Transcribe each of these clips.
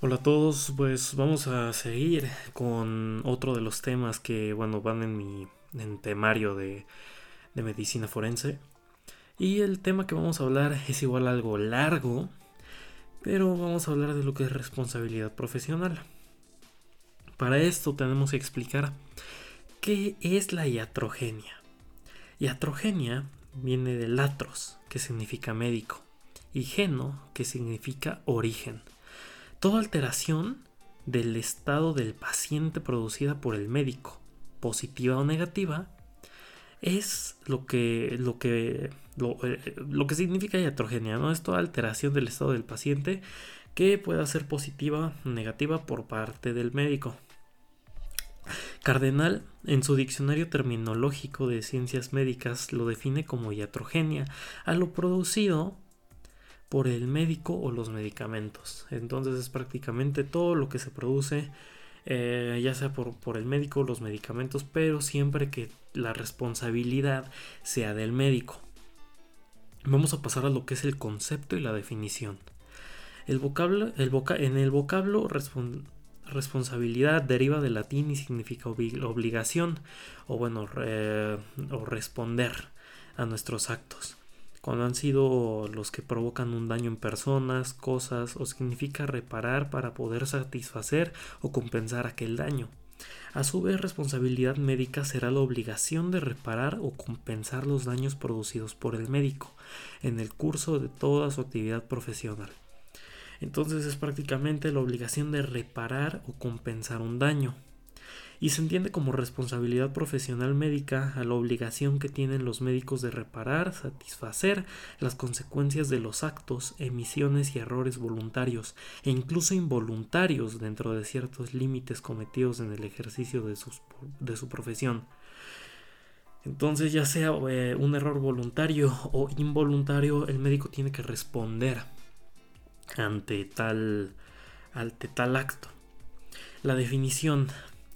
Hola a todos, pues vamos a seguir con otro de los temas que, bueno, van en mi temario de medicina forense. Y el tema que vamos a hablar es igual algo largo, pero vamos a hablar de lo que es responsabilidad profesional. Para esto tenemos que explicar qué es la iatrogenia. Iatrogenia viene de latros, que significa médico, y geno, que significa origen. Toda alteración del estado del paciente producida por el médico, positiva o negativa, es lo que, lo que, lo, eh, que significa iatrogenia, ¿no? Es toda alteración del estado del paciente que pueda ser positiva o negativa por parte del médico. Cardenal, en su diccionario terminológico de ciencias médicas, lo define como iatrogenia a lo producido por el médico o los medicamentos. Entonces es prácticamente todo lo que se produce, eh, ya sea por, por el médico o los medicamentos, pero siempre que la responsabilidad sea del médico. Vamos a pasar a lo que es el concepto y la definición. El vocablo, el en el vocablo responsabilidad deriva del latín y significa obligación o bueno, o responder a nuestros actos cuando han sido los que provocan un daño en personas, cosas o significa reparar para poder satisfacer o compensar aquel daño. A su vez, responsabilidad médica será la obligación de reparar o compensar los daños producidos por el médico en el curso de toda su actividad profesional. Entonces es prácticamente la obligación de reparar o compensar un daño y se entiende como responsabilidad profesional médica a la obligación que tienen los médicos de reparar, satisfacer las consecuencias de los actos, emisiones y errores voluntarios e incluso involuntarios dentro de ciertos límites cometidos en el ejercicio de, de su profesión. Entonces, ya sea eh, un error voluntario o involuntario, el médico tiene que responder ante tal, ante tal acto. La definición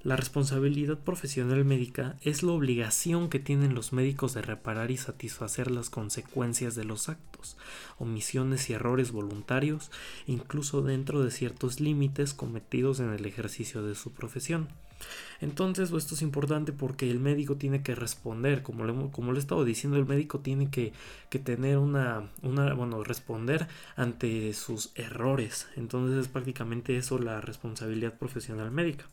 la responsabilidad profesional médica es la obligación que tienen los médicos de reparar y satisfacer las consecuencias de los actos, omisiones y errores voluntarios, incluso dentro de ciertos límites cometidos en el ejercicio de su profesión. Entonces, esto es importante porque el médico tiene que responder, como le, he estado diciendo, el médico tiene que, que tener una, una, bueno, responder ante sus errores. Entonces es prácticamente eso la responsabilidad profesional médica.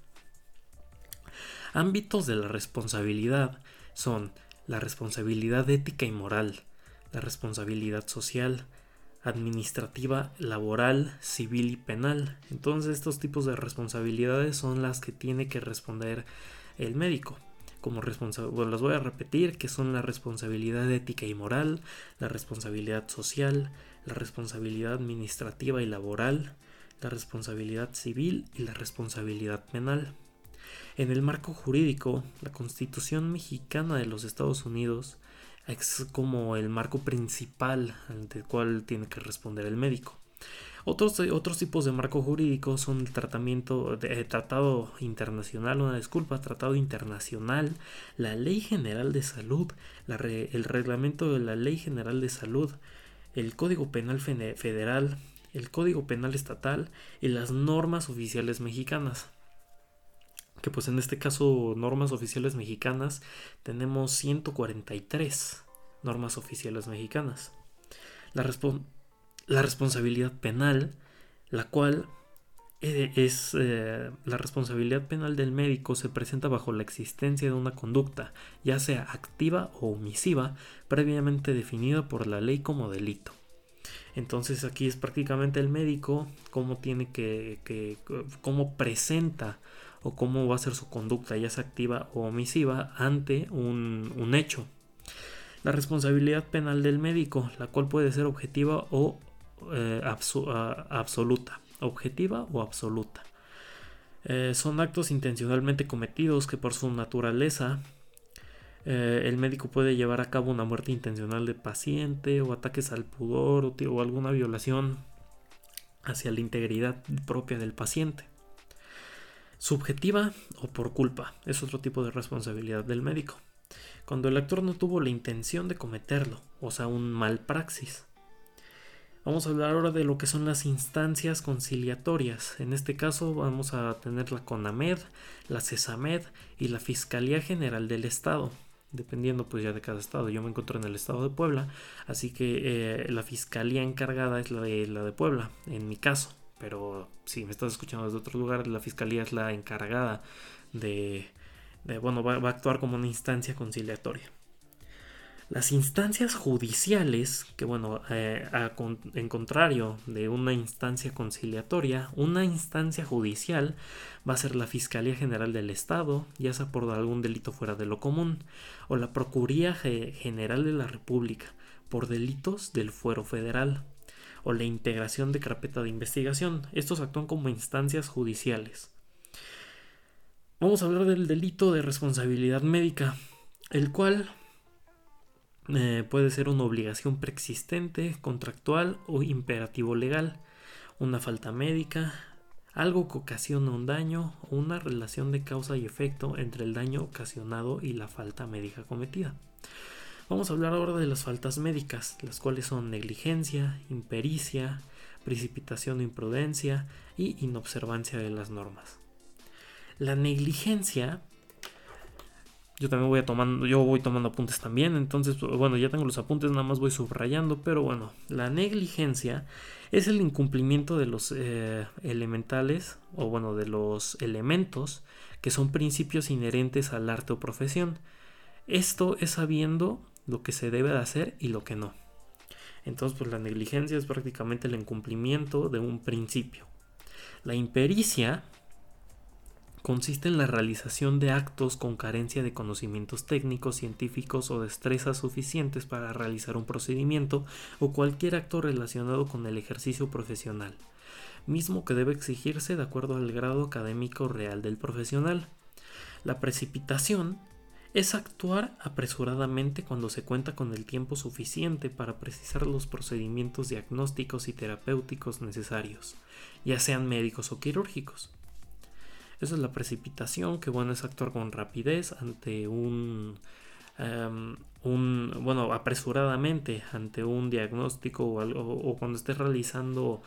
Ámbitos de la responsabilidad son la responsabilidad ética y moral, la responsabilidad social, administrativa, laboral, civil y penal. Entonces estos tipos de responsabilidades son las que tiene que responder el médico. Como bueno, las voy a repetir, que son la responsabilidad ética y moral, la responsabilidad social, la responsabilidad administrativa y laboral, la responsabilidad civil y la responsabilidad penal. En el marco jurídico, la Constitución mexicana de los Estados Unidos es como el marco principal ante el cual tiene que responder el médico. Otros, otros tipos de marco jurídico son el tratamiento eh, tratado internacional, una disculpa, tratado internacional, la ley general de salud, el reglamento de la ley general de salud, el código penal federal, el código penal estatal y las normas oficiales mexicanas que pues en este caso normas oficiales mexicanas tenemos 143 normas oficiales mexicanas. La, la responsabilidad penal, la cual eh, es eh, la responsabilidad penal del médico se presenta bajo la existencia de una conducta, ya sea activa o omisiva, previamente definida por la ley como delito. Entonces aquí es prácticamente el médico cómo tiene que, que cómo presenta o cómo va a ser su conducta, ya sea activa o omisiva, ante un, hecho. La responsabilidad penal del médico, la cual puede ser objetiva o eh, absoluta. Objetiva o absoluta. Eh, son actos intencionalmente cometidos que por su naturaleza eh, el médico puede llevar a cabo una muerte intencional de paciente o ataques al pudor o alguna violación hacia la integridad propia del paciente subjetiva o por culpa. Es otro tipo de responsabilidad del médico. Cuando el actor no tuvo la intención de cometerlo, o sea, un mal praxis. Vamos a hablar ahora de lo que son las instancias conciliatorias. En este caso vamos a tener la CONAMED, la CESAMED y la Fiscalía General del Estado dependiendo pues ya de cada estado. Yo me encuentro en el estado de Puebla, así que eh, la fiscalía encargada es la de, la de Puebla, en mi caso. Pero si me estás escuchando desde otro lugar, la fiscalía es la encargada de, bueno, va, a actuar como una instancia conciliatoria. Las instancias judiciales, que bueno, eh, en contrario de una instancia conciliatoria, una instancia judicial va a ser la Fiscalía General del Estado, ya sea por algún delito fuera de lo común, o la Procuraduría General de la República, por delitos del fuero federal, o la integración de carpeta de investigación. Estos actúan como instancias judiciales. Vamos a hablar del delito de responsabilidad médica, el cual eh, puede ser una obligación preexistente, contractual o imperativo legal, una falta médica, algo que ocasiona un daño o una relación de causa y efecto entre el daño ocasionado y la falta médica cometida. Vamos a hablar ahora de las faltas médicas, las cuales son negligencia, impericia, precipitación o imprudencia y inobservancia de las normas. La negligencia yo también voy tomando, yo voy tomando apuntes también, entonces bueno, ya tengo los apuntes, nada más voy subrayando, pero bueno, la negligencia es el incumplimiento de los eh, elementales o bueno, de los elementos que son principios inherentes al arte o profesión. Esto es sabiendo lo que se debe de hacer y lo que no. Entonces, pues la negligencia es prácticamente el incumplimiento de un principio. La impericia consiste en la realización de actos con carencia de conocimientos técnicos, científicos o destrezas suficientes para realizar un procedimiento o cualquier acto relacionado con el ejercicio profesional, mismo que debe exigirse de acuerdo al grado académico real del profesional. La precipitación es actuar apresuradamente cuando se cuenta con el tiempo suficiente para precisar los procedimientos diagnósticos y terapéuticos necesarios, ya sean médicos o quirúrgicos. Esa es la precipitación, que bueno es actuar con rapidez ante un, em, bueno, apresuradamente ante un diagnóstico o, o cuando estés realizando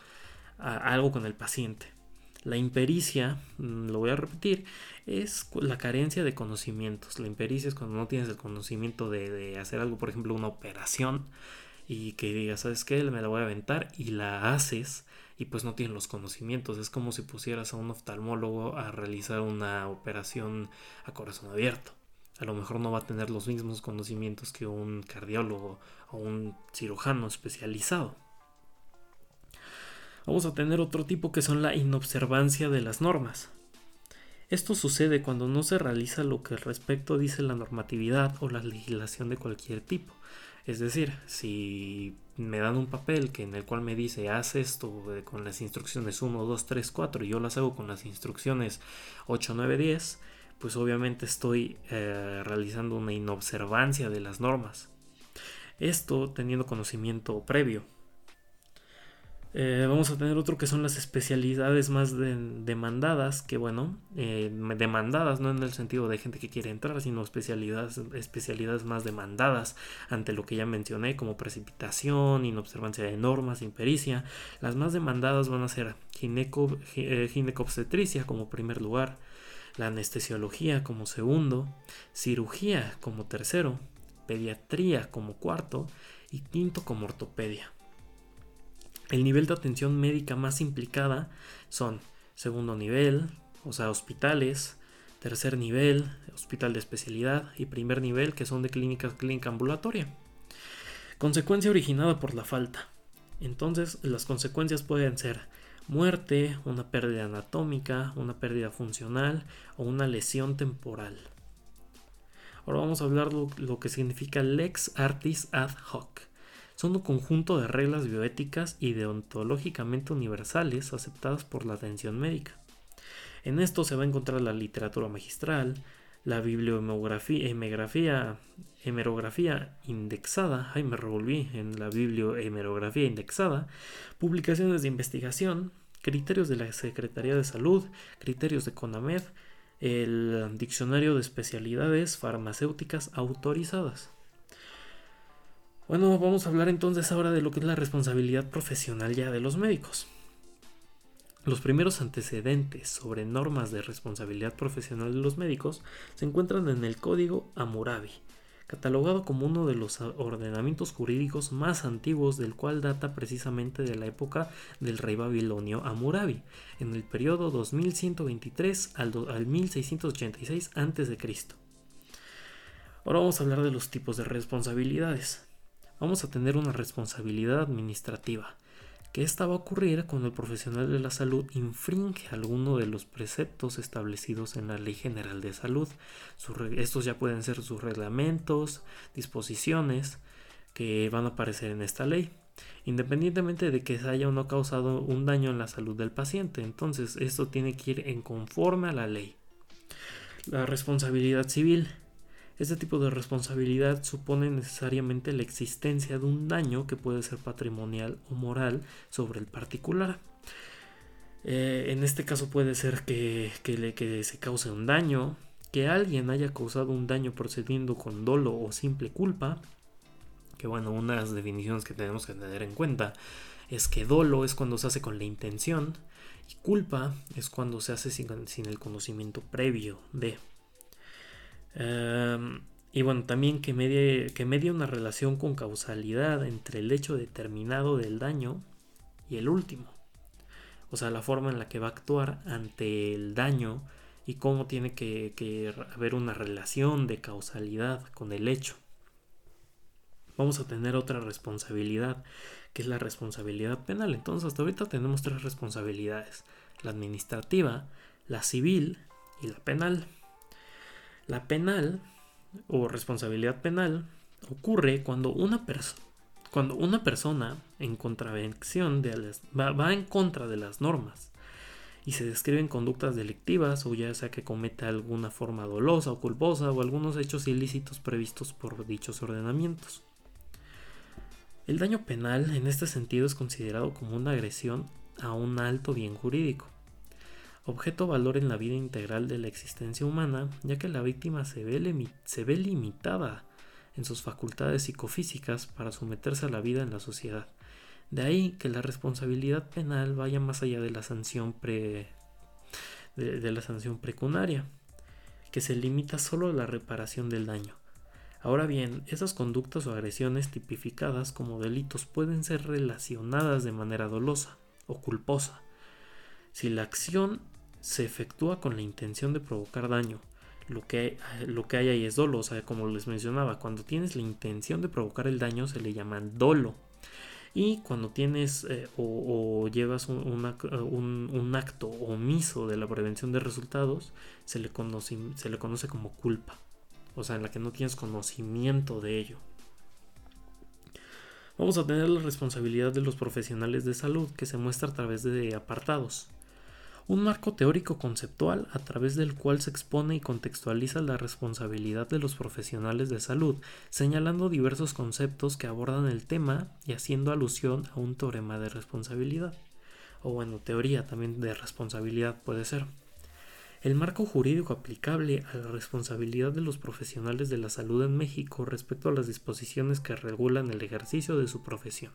algo con el paciente. La impericia, mm, lo voy a repetir, es la carencia de conocimientos. La impericia es cuando no tienes el conocimiento de, hacer algo, por ejemplo, una operación y que digas, ¿sabes qué? Me la voy a aventar y la haces y pues no tienen los conocimientos. Es como si pusieras a un oftalmólogo a realizar una operación a corazón abierto. A lo mejor no va a tener los mismos conocimientos que un cardiólogo o un cirujano especializado. Vamos a tener otro tipo que son la inobservancia de las normas. Esto sucede cuando no se realiza lo que al respecto dice la normatividad o la legislación de cualquier tipo. Es decir, si me dan un papel que en el cual me dice haz esto eh, con las instrucciones 1, 2, 3, 4 y yo las hago con las instrucciones 8, 9, 10, pues obviamente estoy eh, realizando una inobservancia de las normas. Esto teniendo conocimiento previo. Eh, vamos a tener otro que son las especialidades más demandadas, que bueno, eh, demandadas no en el sentido de gente que quiere entrar, sino especialidades, especialidades más demandadas ante lo que ya mencioné, como precipitación, inobservancia de normas, impericia. Las más demandadas van a ser gineco, eh, ginecobstetricia como primer lugar, la anestesiología como segundo, cirugía como tercero, pediatría como cuarto y quinto como ortopedia. El nivel de atención médica más implicada son segundo nivel, o sea, hospitales, tercer nivel, hospital de especialidad y primer nivel, que son de clínica, clínica ambulatoria. Consecuencia originada por la falta. Entonces, las consecuencias pueden ser muerte, una pérdida anatómica, una pérdida funcional o una lesión temporal. Ahora vamos a hablar lo, lo que significa lex artis ad hoc son un conjunto de reglas bioéticas y deontológicamente universales aceptadas por la atención médica. En esto se va a encontrar la literatura magistral, la bibliohemerografía hemerografía indexada, ay me revolví en la bibliohemerografía indexada, publicaciones de investigación, criterios de la Secretaría de Salud, criterios de CONAMED, el diccionario de especialidades farmacéuticas autorizadas. Bueno, vamos a hablar entonces ahora de lo que es la responsabilidad profesional ya de los médicos. Los primeros antecedentes sobre normas de responsabilidad profesional de los médicos se encuentran en el Código Hammurabi, catalogado como uno de los ordenamientos jurídicos más antiguos del cual data precisamente de la época del rey babilonio Hammurabi, en el periodo 2123 al, al 1686 a.C. Ahora vamos a hablar de los tipos de responsabilidades. Vamos a tener una responsabilidad administrativa, que esta va a ocurrir cuando el profesional de la salud infringe alguno de los preceptos establecidos en la Ley General de Salud. Estos ya pueden ser sus reglamentos, disposiciones que van a aparecer en esta ley, independientemente de que se haya o no causado un daño en la salud del paciente. Entonces, esto tiene que ir en conforme a la ley. La responsabilidad civil este tipo de responsabilidad supone necesariamente la existencia de un daño que puede ser patrimonial o moral sobre el particular. Eh, en este caso puede ser que, que se cause un daño, que alguien haya causado un daño procediendo con dolo o simple culpa, que bueno, unas definiciones que tenemos que tener en cuenta es que dolo es cuando se hace con la intención y culpa es cuando se hace sin, sin el conocimiento previo de. Em, y bueno, también que medie, que una relación con causalidad entre el hecho determinado del daño y el último. O sea, la forma en la que va a actuar ante el daño y cómo tiene que, que haber una relación de causalidad con el hecho. Vamos a tener otra responsabilidad, que es la responsabilidad penal. Entonces, hasta ahorita tenemos tres responsabilidades. La administrativa, la civil y la penal. La penal o responsabilidad penal ocurre cuando una, cuando una persona en contravención de las, va, en contra de las normas y se describen conductas delictivas o ya sea que cometa alguna forma dolosa o culposa o algunos hechos ilícitos previstos por dichos ordenamientos. El daño penal en este sentido es considerado como una agresión a un alto bien jurídico objeto valor en la vida integral de la existencia humana, ya que la víctima se ve, se ve limitada en sus facultades psicofísicas para someterse a la vida en la sociedad. De ahí que la responsabilidad penal vaya más allá de la sanción pre de, la sanción precunaria, que se limita solo a la reparación del daño. Ahora bien, esas conductas o agresiones tipificadas como delitos pueden ser relacionadas de manera dolosa o culposa. Si la acción se efectúa con la intención de provocar daño. Lo que, lo que hay ahí es dolo, o sea, como les mencionaba, cuando tienes la intención de provocar el daño se le llama dolo. Y cuando tienes eh, o, llevas un, un, acto omiso de la prevención de resultados, se le, conoce, se le conoce como culpa. O sea, en la que no tienes conocimiento de ello. Vamos a tener la responsabilidad de los profesionales de salud que se muestra a través de apartados un marco teórico conceptual a través del cual se expone y contextualiza la responsabilidad de los profesionales de salud, señalando diversos conceptos que abordan el tema y haciendo alusión a un teorema de responsabilidad, o bueno, teoría también de responsabilidad puede ser. El marco jurídico aplicable a la responsabilidad de los profesionales de la salud en México respecto a las disposiciones que regulan el ejercicio de su profesión.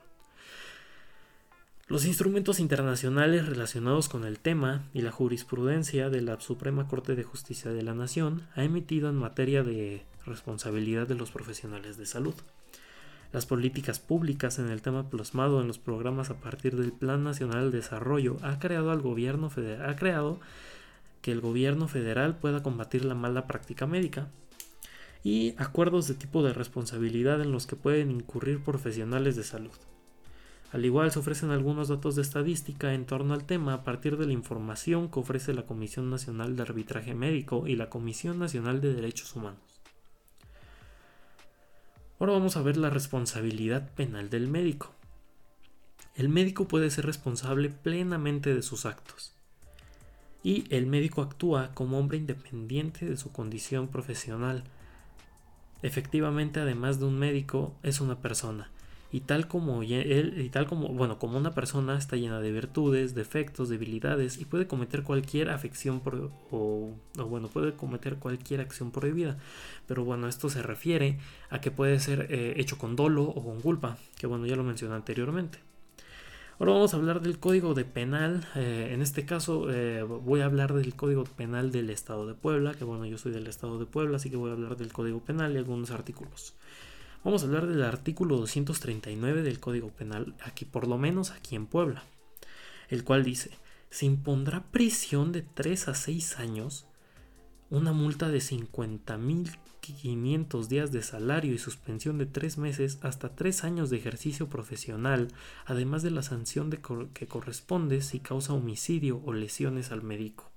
Los instrumentos internacionales relacionados con el tema y la jurisprudencia de la Suprema Corte de Justicia de la Nación ha emitido en materia de responsabilidad de los profesionales de salud. Las políticas públicas en el tema plasmado en los programas a partir del Plan Nacional de Desarrollo ha creado al gobierno ha creado que el gobierno federal pueda combatir la mala práctica médica y acuerdos de tipo de responsabilidad en los que pueden incurrir profesionales de salud. Al igual se ofrecen algunos datos de estadística en torno al tema a partir de la información que ofrece la Comisión Nacional de Arbitraje Médico y la Comisión Nacional de Derechos Humanos. Ahora vamos a ver la responsabilidad penal del médico. El médico puede ser responsable plenamente de sus actos. Y el médico actúa como hombre independiente de su condición profesional. Efectivamente, además de un médico, es una persona y tal como él y tal como bueno como una persona está llena de virtudes defectos debilidades y puede cometer cualquier afección o, bueno puede cometer cualquier acción prohibida pero bueno esto se refiere a que puede ser eh, hecho con dolo o con culpa que bueno ya lo mencioné anteriormente Ahora vamos a hablar del código de penal. Eh, en este caso eh, voy a hablar del código penal del estado de Puebla, que bueno, yo soy del estado de Puebla, así que voy a hablar del código penal y algunos artículos. Vamos a hablar del artículo 239 del Código Penal, aquí por lo menos aquí en Puebla, el cual dice, se impondrá prisión de 3 a 6 años, una multa de 50.500 días de salario y suspensión de 3 meses hasta 3 años de ejercicio profesional, además de la sanción que corresponde si causa homicidio o lesiones al médico.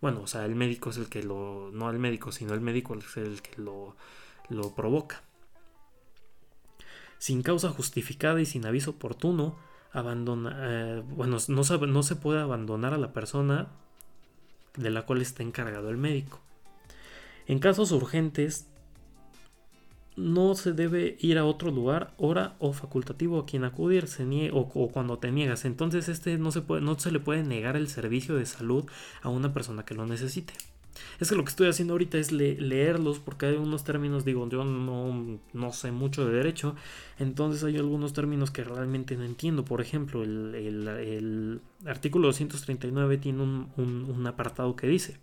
Bueno, o sea, el médico es el que lo, no al médico, sino el médico es el que lo, lo provoca sin causa justificada y sin aviso oportuno, abandona, eh, bueno, no se, no se puede abandonar a la persona de la cual está encargado el médico. En casos urgentes, no se debe ir a otro lugar, hora o facultativo a quien acudir se o, o, cuando te niegas. Entonces este no se, puede, no se le puede negar el servicio de salud a una persona que lo necesite. Es que lo que estoy haciendo ahorita es leerlos porque hay unos términos, digo, yo no, no, sé mucho de derecho, entonces hay algunos términos que realmente no entiendo. Por ejemplo, el, artículo 239 tiene un, un, apartado que dice,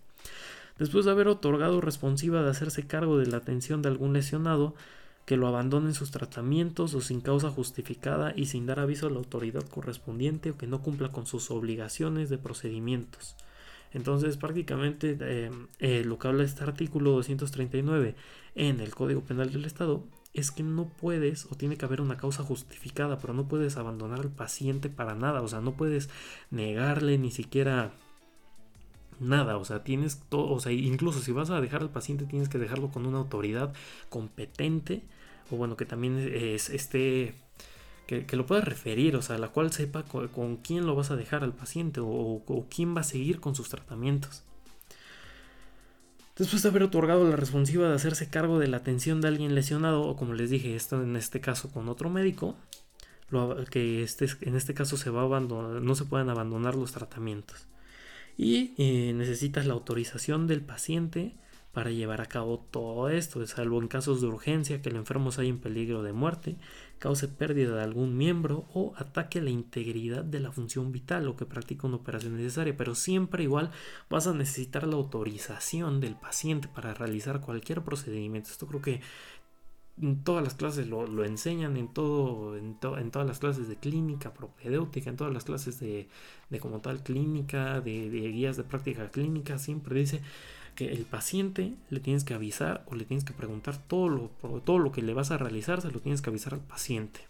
después de haber otorgado responsiva de hacerse cargo de la atención de algún lesionado, que lo abandone en sus tratamientos o sin causa justificada y sin dar aviso a la autoridad correspondiente o que no cumpla con sus obligaciones de procedimientos. Entonces prácticamente eh, eh, lo que habla este artículo 239 en el Código Penal del Estado es que no puedes o tiene que haber una causa justificada, pero no puedes abandonar al paciente para nada, o sea, no puedes negarle ni siquiera nada, o sea, tienes todo, o sea, incluso si vas a dejar al paciente tienes que dejarlo con una autoridad competente o bueno, que también es, esté que, lo pueda referir, o sea, la cual sepa con, quién lo vas a dejar al paciente o, quién va a seguir con sus tratamientos. Después de haber otorgado la responsiva de hacerse cargo de la atención de alguien lesionado, o como les dije, esto en este caso con otro médico, que este, en este caso se va a no se pueden abandonar los tratamientos. Y eh, necesitas la autorización del paciente para llevar a cabo todo esto, salvo en casos de urgencia que el enfermo se haya en peligro de muerte, cause pérdida de algún miembro o ataque la integridad de la función vital o que practica una operación necesaria, pero siempre igual vas a necesitar la autorización del paciente para realizar cualquier procedimiento. Esto creo que en todas las clases lo, enseñan, en, todo, en, todas las clases de clínica propedéutica, en todas las clases de, como tal clínica, de, de guías de práctica clínica, siempre dice que el paciente le tienes que avisar o le tienes que preguntar todo lo, todo lo que le vas a realizar, se lo tienes que avisar al paciente.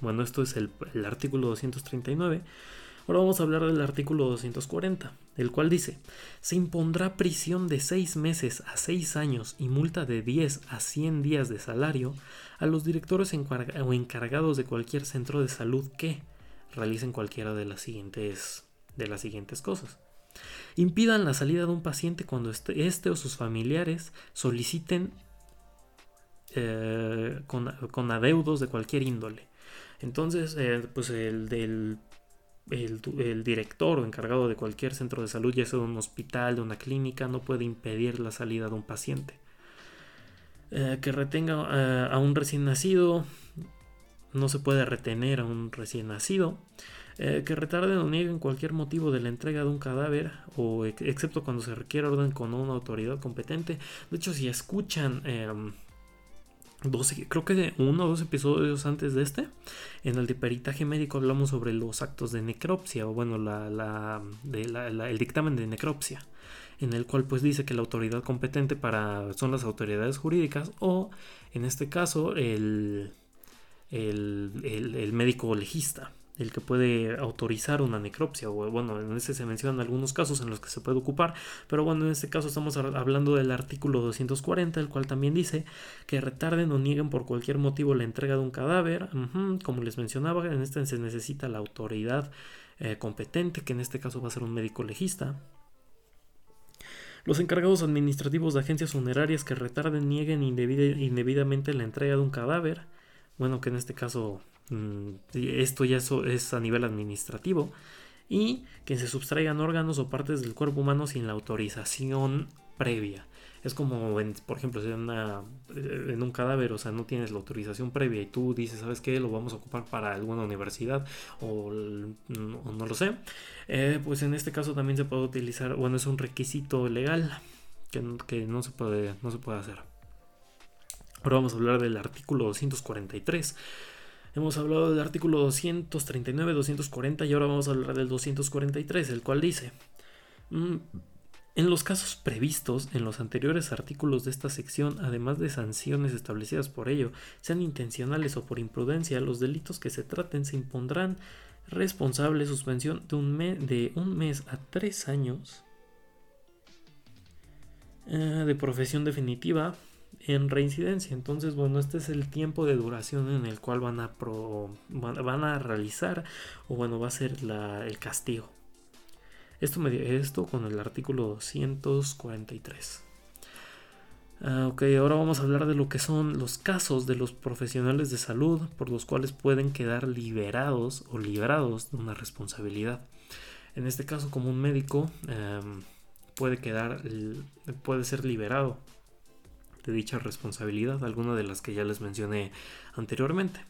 Bueno, esto es el, artículo 239. Ahora vamos a hablar del artículo 240, el cual dice, se impondrá prisión de 6 meses a 6 años y multa de 10 a 100 días de salario a los directores o encargados de cualquier centro de salud que realicen cualquiera de las siguientes, de las siguientes cosas. Impidan la salida de un paciente cuando este, este o sus familiares soliciten eh, con, adeudos de cualquier índole. Entonces, eh, pues el del el, director o encargado de cualquier centro de salud, ya sea de un hospital, de una clínica, no puede impedir la salida de un paciente. Eh, que retenga a un recién nacido, no se puede retener a un recién nacido. Eh, que retarden o nieguen cualquier motivo de la entrega de un cadáver, o excepto cuando se requiere orden con una autoridad competente. De hecho, si escuchan... 12, em, creo que de uno o dos episodios antes de este, en el de peritaje médico hablamos sobre los actos de necropsia, o bueno, el dictamen de necropsia, en el cual pues dice que la autoridad competente para son las autoridades jurídicas o en este caso el, el, el médico legista el que puede autorizar una necropsia, o bueno, en ese se mencionan algunos casos en los que se puede ocupar, pero bueno, en este caso estamos hablando del artículo 240, el cual también dice que retarden o nieguen por cualquier motivo la entrega de un cadáver, como les mencionaba, en este se necesita la autoridad eh, competente, que en este caso va a ser un médico legista. Los encargados administrativos de agencias funerarias que retarden, nieguen indebidamente la entrega de un cadáver, bueno, que en este caso esto ya es a nivel administrativo, y que se sustraigan órganos o partes del cuerpo humano sin la autorización previa. Es como, por ejemplo, si una, en un cadáver, o sea, no tienes la autorización previa y tú dices, ¿sabes qué? Lo vamos a ocupar para alguna universidad o, no, lo sé. Eh, pues en este caso también se puede utilizar, bueno, es un requisito legal que, que no, se puede, no se puede hacer. Ahora vamos a hablar del artículo 243. Hemos hablado del artículo 239, 240 y ahora vamos a hablar del 243, el cual dice... Mm, en los casos previstos en los anteriores artículos de esta sección, además de sanciones establecidas por ello, sean intencionales o por imprudencia, los delitos que se traten se impondrán responsable suspensión de un, de un mes a tres años eh, de profesión definitiva en reincidencia. Entonces, bueno, este es el tiempo de duración en el cual van a, van a realizar o bueno, va a ser el castigo. Esto, me, esto con el artículo 243. Ah, ok, ahora vamos a hablar de lo que son los casos de los profesionales de salud por los cuales pueden quedar liberados o librados de una responsabilidad. En este caso, como un médico em, puede quedar, puede ser liberado de dicha responsabilidad, alguna de las que ya les mencioné anteriormente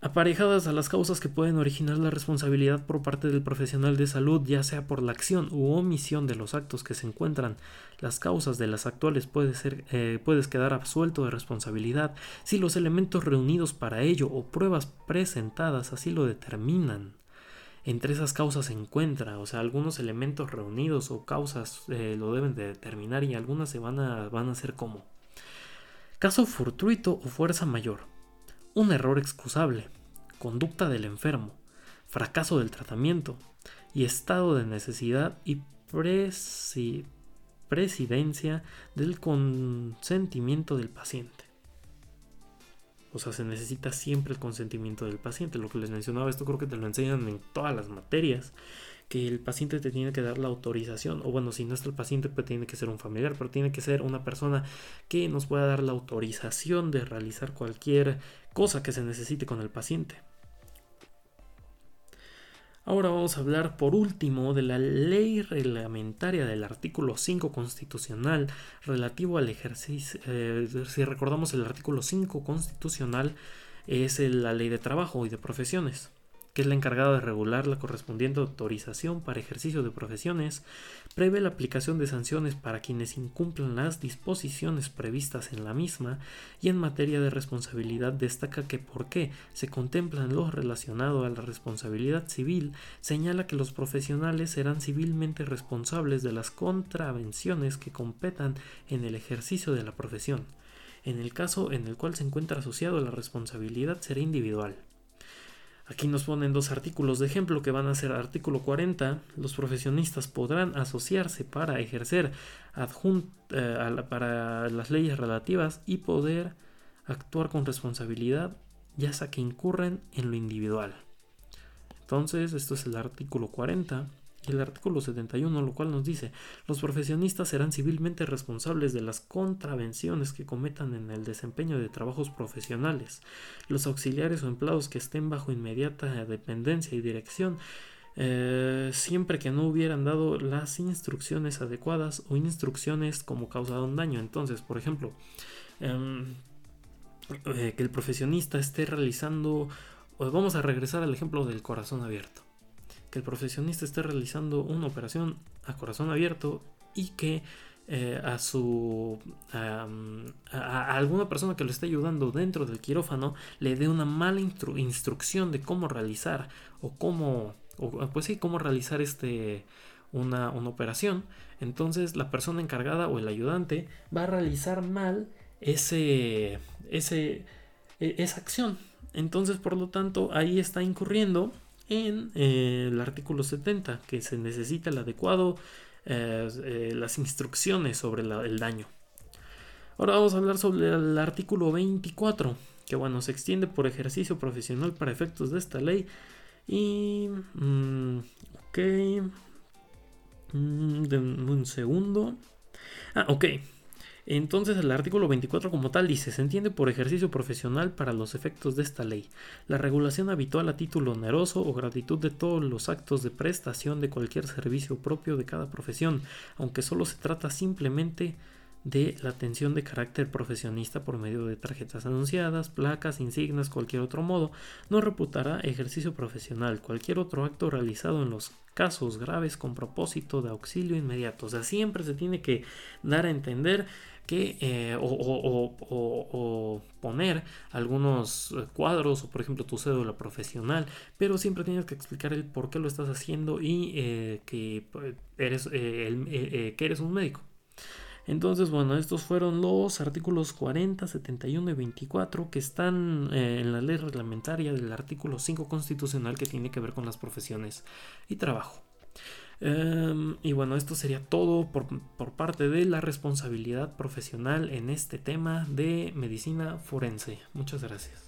aparejadas a las causas que pueden originar la responsabilidad por parte del profesional de salud, ya sea por la acción u omisión de los actos que se encuentran. Las causas de las actuales puede ser, eh, puedes quedar absuelto de responsabilidad si los elementos reunidos para ello o pruebas presentadas así lo determinan. Entre esas causas se encuentra, o sea, algunos elementos reunidos o causas eh, lo deben de determinar y algunas se van a, van a ser como. Caso fortuito o fuerza mayor. Un error excusable, conducta del enfermo, fracaso del tratamiento. Y estado de necesidad y presidencia del consentimiento del paciente. O sea, se necesita siempre el consentimiento del paciente. Lo que les mencionaba, esto creo que te lo enseñan en todas las materias que el paciente te tiene que dar la autorización, o bueno, si no está el paciente, pues tiene que ser un familiar, pero tiene que ser una persona que nos pueda dar la autorización de realizar cualquier cosa que se necesite con el paciente. Ahora vamos a hablar por último de la ley reglamentaria del artículo 5 constitucional relativo al ejercicio. Eh, si recordamos el artículo 5 constitucional es la ley de trabajo y de profesiones que es la encargada de regular la correspondiente autorización para ejercicio de profesiones, prevé la aplicación de sanciones para quienes incumplan las disposiciones previstas en la misma y en materia de responsabilidad destaca que por qué se contemplan lo relacionado a la responsabilidad civil, señala que los profesionales serán civilmente responsables de las contravenciones que competan en el ejercicio de la profesión. En el caso en el cual se encuentra asociado la responsabilidad será individual. Aquí nos ponen dos artículos de ejemplo que van a ser artículo 40. Los profesionistas podrán asociarse para ejercer eh, para las leyes relativas y poder actuar con responsabilidad ya sea que incurren en lo individual. Entonces, esto es el artículo 40 el artículo 71, lo cual nos dice, los profesionistas serán civilmente responsables de las contravenciones que cometan en el desempeño de trabajos profesionales. Los auxiliares o empleados que estén bajo inmediata dependencia y dirección eh, siempre que no hubieran dado las instrucciones adecuadas o instrucciones como causaron daño. Entonces, por ejemplo, em, eh, que el profesionista esté realizando, vamos a regresar al ejemplo del corazón abierto que el profesionista esté realizando una operación a corazón abierto y que eh, a su a, alguna persona que lo esté ayudando dentro del quirófano le dé una mala instrucción de cómo realizar o cómo pues sí cómo realizar este una, una, operación entonces la persona encargada o el ayudante va a realizar mal ese ese e, esa acción. Entonces por lo tanto ahí está incurriendo en eh, el artículo 70, que se necesita el adecuado, eh, eh, las instrucciones sobre el daño. Ahora vamos a hablar sobre el artículo 24, que bueno, se extiende por ejercicio profesional para efectos de esta ley. Y... Mm, ok. Mm, un segundo. Ah, ok. Entonces el artículo 24 como tal dice, se entiende por ejercicio profesional para los efectos de esta ley, la regulación habitual a título oneroso o gratitud de todos los actos de prestación de cualquier servicio propio de cada profesión, aunque solo se trata simplemente de la atención de carácter profesionista por medio de tarjetas anunciadas, placas, insignias, cualquier otro modo, no reputará ejercicio profesional cualquier otro acto realizado en los casos graves con propósito de auxilio inmediato. O sea, siempre se tiene que dar a entender que eh, o, poner algunos cuadros o por ejemplo tu cédula profesional pero siempre tienes que explicar el por qué lo estás haciendo y eh, que pues, eres eh, que eres un médico entonces, bueno, estos fueron los artículos 40, 71 y 24 que están eh, en la ley reglamentaria del artículo 5 constitucional que tiene que ver con las profesiones y trabajo. Em, y bueno, esto sería todo por, por parte de la responsabilidad profesional en este tema de medicina forense. Muchas gracias.